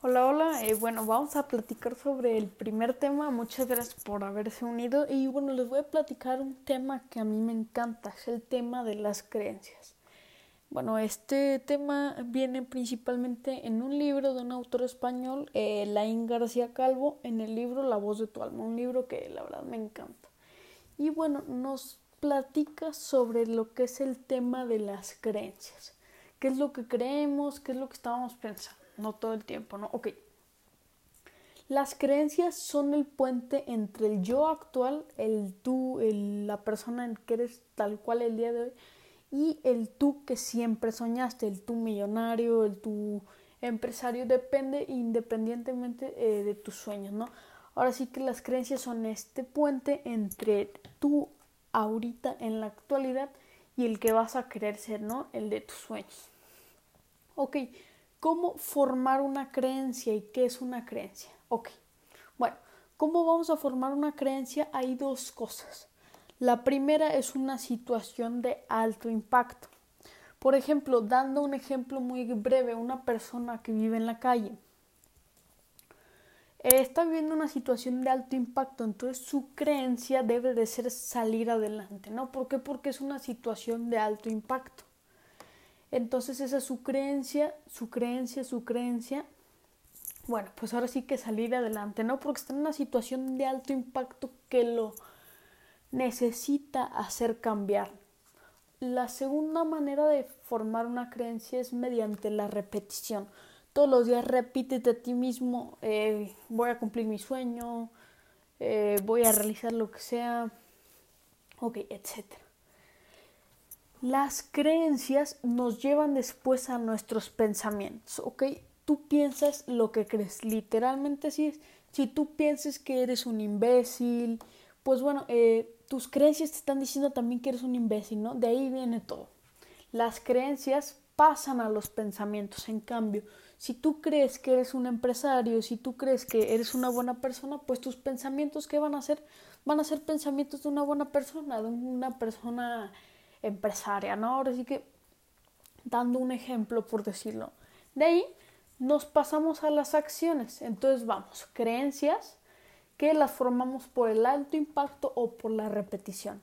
Hola, hola. Eh, bueno, vamos a platicar sobre el primer tema. Muchas gracias por haberse unido. Y bueno, les voy a platicar un tema que a mí me encanta, es el tema de las creencias. Bueno, este tema viene principalmente en un libro de un autor español, eh, Laín García Calvo, en el libro La voz de tu alma, un libro que la verdad me encanta. Y bueno, nos platica sobre lo que es el tema de las creencias. ¿Qué es lo que creemos? ¿Qué es lo que estábamos pensando? No todo el tiempo, ¿no? Ok. Las creencias son el puente entre el yo actual, el tú, la persona en que eres tal cual el día de hoy, y el tú que siempre soñaste, el tú millonario, el tú empresario, depende independientemente eh, de tus sueños, ¿no? Ahora sí que las creencias son este puente entre tú ahorita en la actualidad y el que vas a querer ser, ¿no? El de tus sueños. Ok, ¿Cómo formar una creencia y qué es una creencia? Ok, bueno, ¿cómo vamos a formar una creencia? Hay dos cosas. La primera es una situación de alto impacto. Por ejemplo, dando un ejemplo muy breve, una persona que vive en la calle eh, está viviendo una situación de alto impacto, entonces su creencia debe de ser salir adelante, ¿no? ¿Por qué? Porque es una situación de alto impacto. Entonces esa es su creencia, su creencia, su creencia. Bueno, pues ahora sí que salir adelante, ¿no? Porque está en una situación de alto impacto que lo necesita hacer cambiar. La segunda manera de formar una creencia es mediante la repetición. Todos los días repítete a ti mismo, eh, voy a cumplir mi sueño, eh, voy a realizar lo que sea, ok, etcétera. Las creencias nos llevan después a nuestros pensamientos, ¿ok? Tú piensas lo que crees, literalmente si, si tú piensas que eres un imbécil, pues bueno, eh, tus creencias te están diciendo también que eres un imbécil, ¿no? De ahí viene todo. Las creencias pasan a los pensamientos, en cambio, si tú crees que eres un empresario, si tú crees que eres una buena persona, pues tus pensamientos, ¿qué van a ser? Van a ser pensamientos de una buena persona, de una persona empresaria, ¿no? Ahora sí que dando un ejemplo por decirlo. De ahí nos pasamos a las acciones. Entonces vamos, creencias que las formamos por el alto impacto o por la repetición.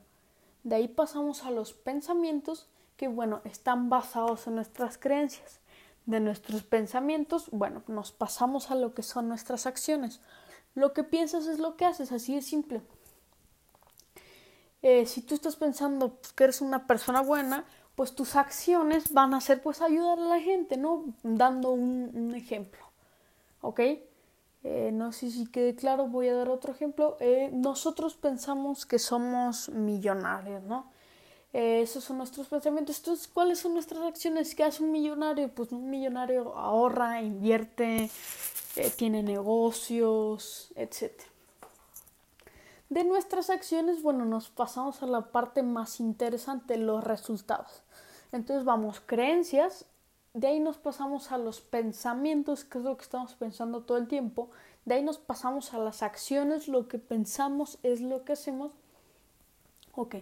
De ahí pasamos a los pensamientos que, bueno, están basados en nuestras creencias. De nuestros pensamientos, bueno, nos pasamos a lo que son nuestras acciones. Lo que piensas es lo que haces, así de simple. Eh, si tú estás pensando que eres una persona buena, pues tus acciones van a ser pues ayudar a la gente, ¿no? Dando un, ejemplo, ¿ok? Eh, no sé si quede claro, voy a dar otro ejemplo. Eh, nosotros pensamos que somos millonarios, ¿no? esos son nuestros pensamientos. Entonces, ¿cuáles son nuestras acciones? ¿Qué hace un millonario? Pues un millonario ahorra, invierte, tiene negocios, etcétera de nuestras acciones, bueno, nos pasamos a la parte más interesante, los resultados. Entonces vamos, creencias, de ahí nos pasamos a los pensamientos, que es lo que estamos pensando todo el tiempo, de ahí nos pasamos a las acciones, lo que pensamos es lo que hacemos. Ok,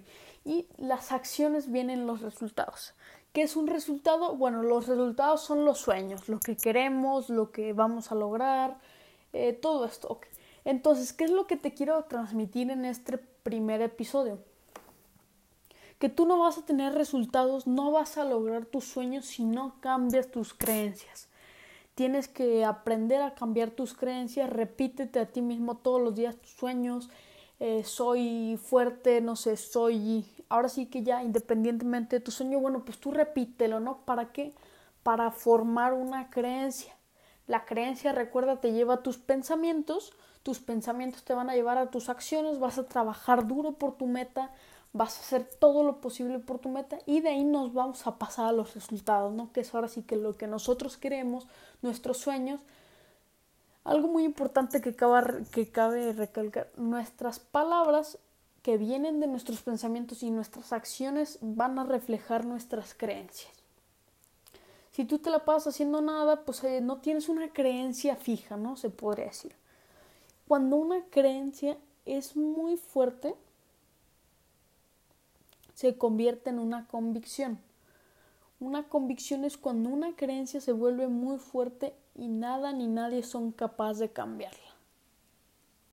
y las acciones vienen los resultados. ¿Qué es un resultado? Bueno, los resultados son los sueños, lo que queremos, lo que vamos a lograr, eh, todo esto. Entonces, ¿qué es lo que te quiero transmitir en este primer episodio? Que tú no vas a tener resultados, no vas a lograr tus sueños si no cambias tus creencias. Tienes que aprender a cambiar tus creencias, repítete a ti mismo todos los días tus sueños, eh, soy fuerte, no sé, soy... Ahora sí que ya independientemente de tu sueño, bueno, pues tú repítelo, ¿no? ¿Para qué? Para formar una creencia. La creencia, recuerda, te lleva a tus pensamientos, tus pensamientos te van a llevar a tus acciones, vas a trabajar duro por tu meta, vas a hacer todo lo posible por tu meta y de ahí nos vamos a pasar a los resultados, ¿no? Que es ahora sí que lo que nosotros queremos, nuestros sueños. Algo muy importante que que cabe recalcar, nuestras palabras que vienen de nuestros pensamientos y nuestras acciones van a reflejar nuestras creencias. Si tú te la pasas haciendo nada, pues eh, no tienes una creencia fija, ¿no? Se podría decir cuando una creencia es muy fuerte, se convierte en una convicción. Una convicción es cuando una creencia se vuelve muy fuerte y nada ni nadie son capaces de cambiarla.